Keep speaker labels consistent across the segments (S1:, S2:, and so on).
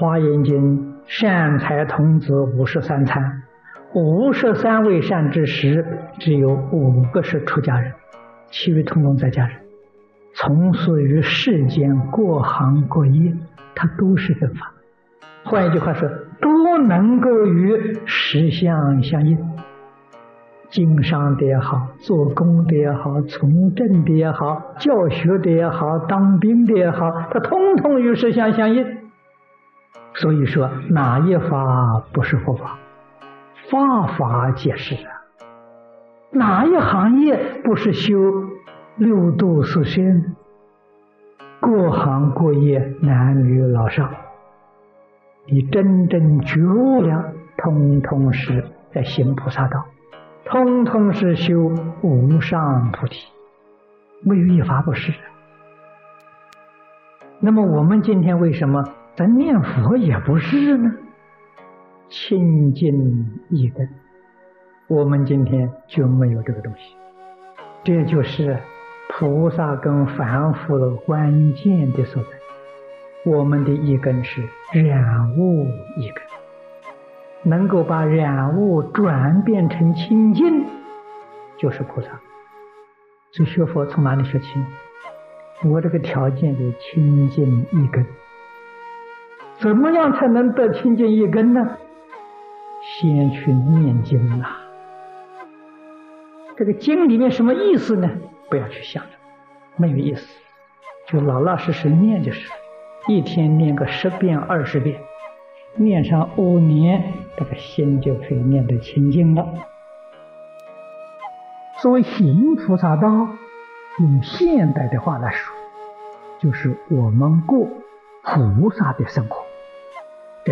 S1: 华严经》善财童子五十三参，五十三位善知识，只有五个是出家人，其余通通在家人。从事于世间各行各业，他都是正法。换一句话说，都能够与实相相应。经商的也好，做工的也好，从政的也好，教学的也好，当兵的也好，他通通与实相相应。所以说，哪一法不是佛法？法法皆是啊。哪一行业不是修六度四身？各行各业，男女老少，你真正觉悟了，通通是在行菩萨道。通通是修无上菩提，没有一法不是。那么我们今天为什么咱念佛也不是呢？清净一根，我们今天就没有这个东西。这就是菩萨跟凡夫的关键的所在。我们的一根是染物一根。能够把染物转变成清净，就是菩萨。所以学佛从哪里学起？我这个条件就清净一根。怎么样才能得清净一根呢？先去念经呐。这个经里面什么意思呢？不要去想着，没有意思，就老老实实念就是。一天念个十遍、二十遍。念上五年，这个心就可以念得清净了。所谓行菩萨道，用现代的话来说，就是我们过菩萨的生活，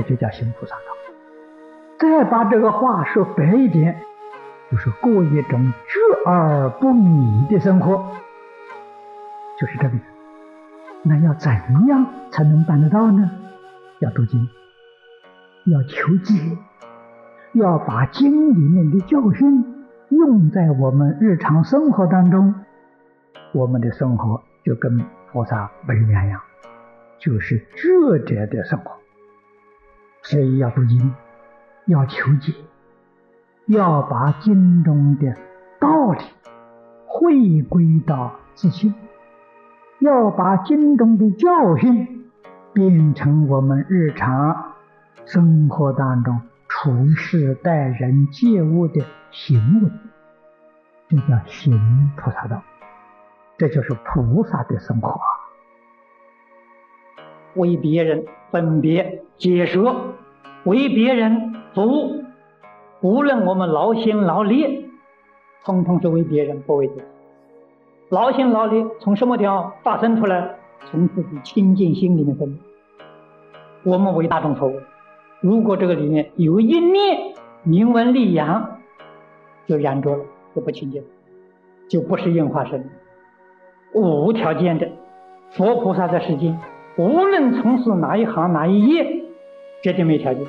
S1: 这就叫行菩萨道。再把这个话说白一点，就是过一种觉而不迷的生活，就是这个。那要怎样才能办得到呢？要读经。要求解，要把经里面的教训用在我们日常生活当中，我们的生活就跟菩萨没两样，就是智者的生活。所以要读经，要求解，要把经中的道理回归到自心，要把经中的教训变成我们日常。生活当中处事待人接物的行为，这叫行菩萨道，这就是菩萨的生活。为别人分别解说，为别人服务，无论我们劳心劳力，通通是为别人，不为自己。劳心劳力从什么地方发生出来？从自己清净心里面生。我们为大众服务。如果这个里面有一念名闻利养，就染着了，就不清净，就不是应化身。无条件的，佛菩萨在世间，无论从事哪一行哪一业，绝对没条件。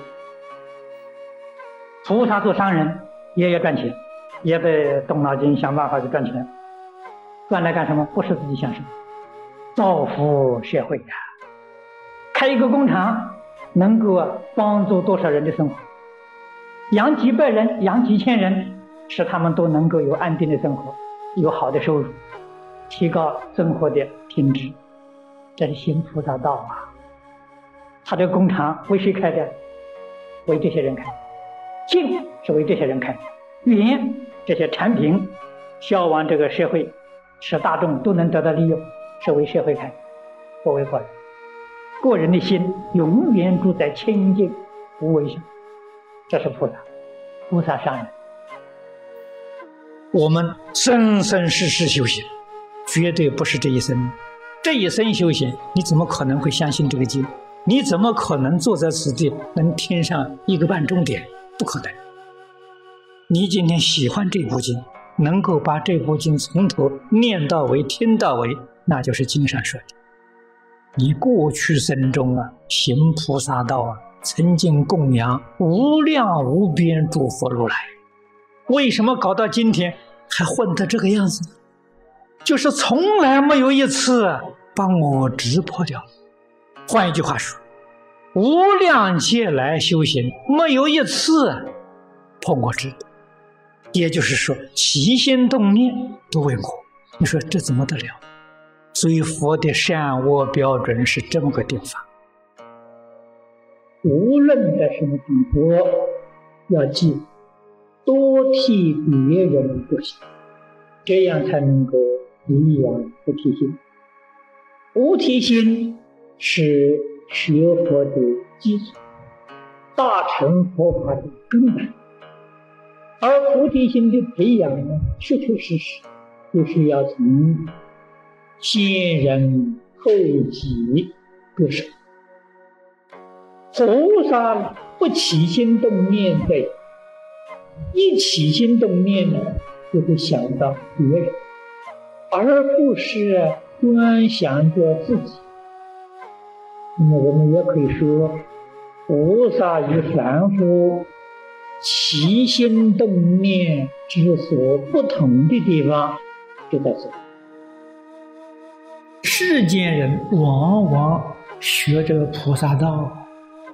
S1: 菩萨做商人也要赚钱，也得动脑筋想办法去赚钱。赚来干什么？不是自己享受，造福社会呀。开一个工厂。能够帮助多少人的生活？养几百人，养几千人，使他们都能够有安定的生活，有好的收入，提高生活的品质。这是行菩萨道啊！他的工厂为谁开的？为这些人开。净是为这些人开。愿这些产品销往这个社会，使大众都能得到利用，是为社会开，不为个人。个人的心永远住在清净无为上，这是菩萨，菩萨上人。我们生生世世修行，绝对不是这一生。这一生修行，你怎么可能会相信这个经？你怎么可能坐在此地能听上一个半钟点？不可能。你今天喜欢这部经，能够把这部经从头念到尾、听到尾，那就是经上说的。你过去生中啊，行菩萨道啊，曾经供养无量无边诸佛如来，为什么搞到今天还混得这个样子？就是从来没有一次把我执破掉。换一句话说，
S2: 无量劫来修行，没有一次破过智，也就是说起心动念都为我。你说这怎么得了？所以佛的善恶标准是这么个定法。
S1: 无论在什么地方，要记多替别人着想，这样才能够培养菩提心。菩提心是学佛的基础，大乘佛法的根本。而菩提心的培养呢，确确实实就是要从先人后己着手。菩萨不起心动念的，一起心动念呢，就会想到别人，而不是观想着自己。那么我们也可以说，菩萨与凡夫起心动念之所不同的地方就在这。
S2: 世间人往往学这个菩萨道。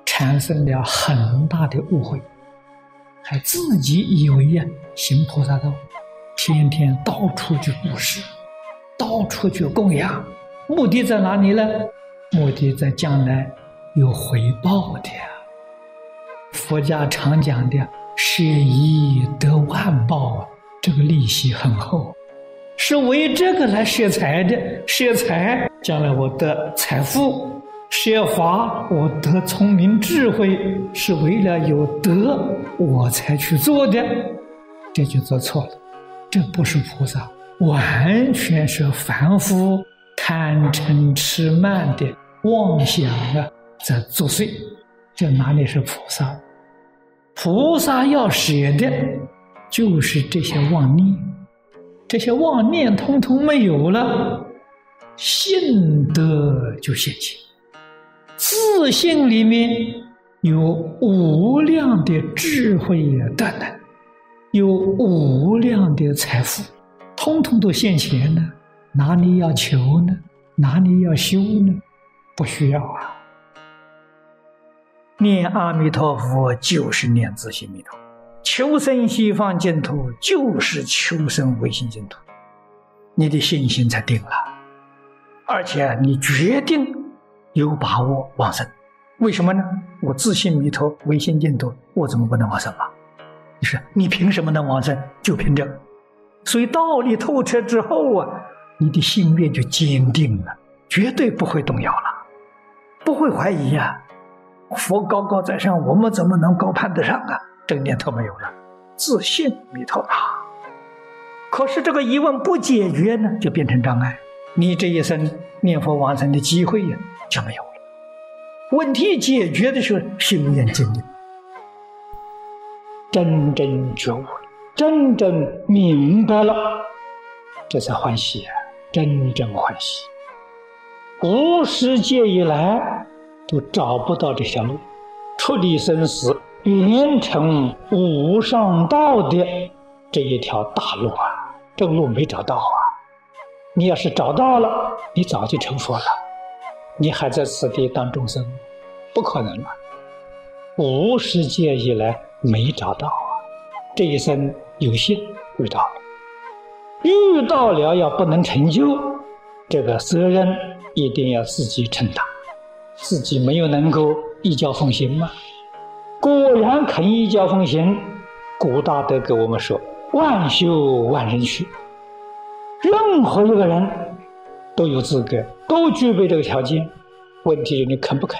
S2: 产生了很大的误会，还自己以为呀行菩萨道，天天到处去布施，到处去供养，目的在哪里呢？目的在将来有回报的呀。佛家常讲的“舍一得万报”，啊这个利息很厚，是为这个来舍财的。舍财，将来我得财富。舍法我得聪明智慧，是为了有德我才去做的，这就做错了。这不是菩萨，完全是凡夫贪嗔痴慢的妄想啊，在作祟。这哪里是菩萨？菩萨要舍的，就是这些妄念，这些妄念通通没有了，信德就现前。自信里面有无量的智慧呀，等等，有无量的财富，通通都现前了。哪里要求呢？哪里要修呢？不需要啊！念阿弥陀佛就是念自性弥陀，求生西方净土就是求生唯心净土，你的信心才定了，而且你决定。有把握往生，为什么呢？我自信弥陀，唯心净土，我怎么不能往生啊？你说你凭什么能往生？就凭这。所以道理透彻之后啊，你的心愿就坚定了，绝对不会动摇了，不会怀疑呀。佛高高在上，我们怎么能高攀得上啊？这个念头没有了，自信弥陀啊。可是这个疑问不解决呢，就变成障碍。你这一生念佛往生的机会呀。就没有了。问题解决的时候，心愿坚定，真正觉悟了，真正明白了，这才欢喜啊！真正欢喜。无世界以来都找不到这条路，出离生死、圆成无上道的这一条大路啊！这路没找到啊！你要是找到了，你早就成佛了。你还在此地当众生，不可能了。无世界以来没找到啊，这一生有幸遇到了，遇到了要不能成就，这个责任一定要自己承担。自己没有能够一教奉行吗？果然肯一教奉行，古大德给我们说：万修万人去，任何一个人。都有资格，都具备这个条件，问题是你肯不肯？